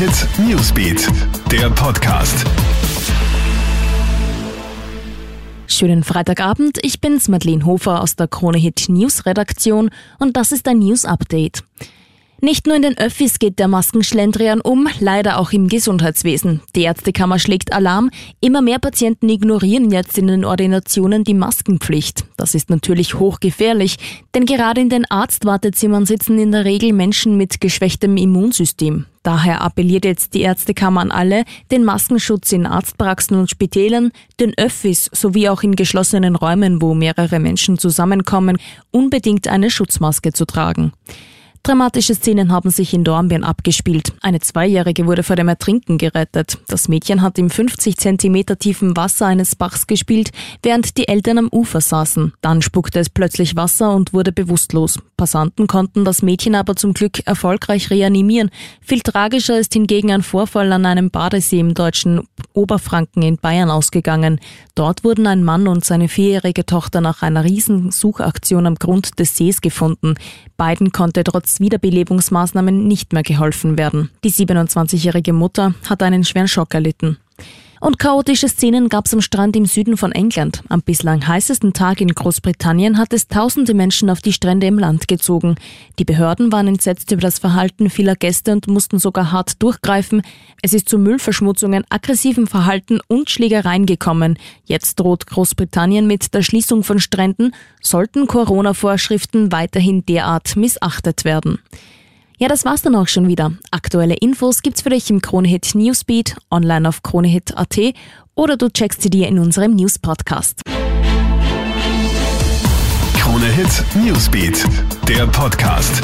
Hit Newsbeat, der Podcast. Schönen Freitagabend, ich bin's Madeleine Hofer aus der Krone Hit News Redaktion und das ist ein News Update. Nicht nur in den Öffis geht der Maskenschlendrian um, leider auch im Gesundheitswesen. Die Ärztekammer schlägt Alarm. Immer mehr Patienten ignorieren jetzt in den Ordinationen die Maskenpflicht. Das ist natürlich hochgefährlich, denn gerade in den Arztwartezimmern sitzen in der Regel Menschen mit geschwächtem Immunsystem. Daher appelliert jetzt die Ärztekammer an alle, den Maskenschutz in Arztpraxen und Spitälern, den Öffis sowie auch in geschlossenen Räumen, wo mehrere Menschen zusammenkommen, unbedingt eine Schutzmaske zu tragen. Dramatische Szenen haben sich in Dornbirn abgespielt. Eine Zweijährige wurde vor dem Ertrinken gerettet. Das Mädchen hat im 50 Zentimeter tiefen Wasser eines Bachs gespielt, während die Eltern am Ufer saßen. Dann spuckte es plötzlich Wasser und wurde bewusstlos. Passanten konnten das Mädchen aber zum Glück erfolgreich reanimieren. Viel tragischer ist hingegen ein Vorfall an einem Badesee im deutschen Oberfranken in Bayern ausgegangen. Dort wurden ein Mann und seine vierjährige Tochter nach einer Riesensuchaktion am Grund des Sees gefunden. Beiden konnte trotz Wiederbelebungsmaßnahmen nicht mehr geholfen werden. Die 27-jährige Mutter hat einen schweren Schock erlitten. Und chaotische Szenen gab es am Strand im Süden von England. Am bislang heißesten Tag in Großbritannien hat es tausende Menschen auf die Strände im Land gezogen. Die Behörden waren entsetzt über das Verhalten vieler Gäste und mussten sogar hart durchgreifen. Es ist zu Müllverschmutzungen, aggressivem Verhalten und Schlägereien gekommen. Jetzt droht Großbritannien mit der Schließung von Stränden, sollten Corona-Vorschriften weiterhin derart missachtet werden. Ja, das war's dann auch schon wieder. Aktuelle Infos gibt's für dich im Kronehit Newsbeat, online auf kronehit.at oder du checkst sie dir in unserem News Podcast. Kronehit Newsbeat, der Podcast.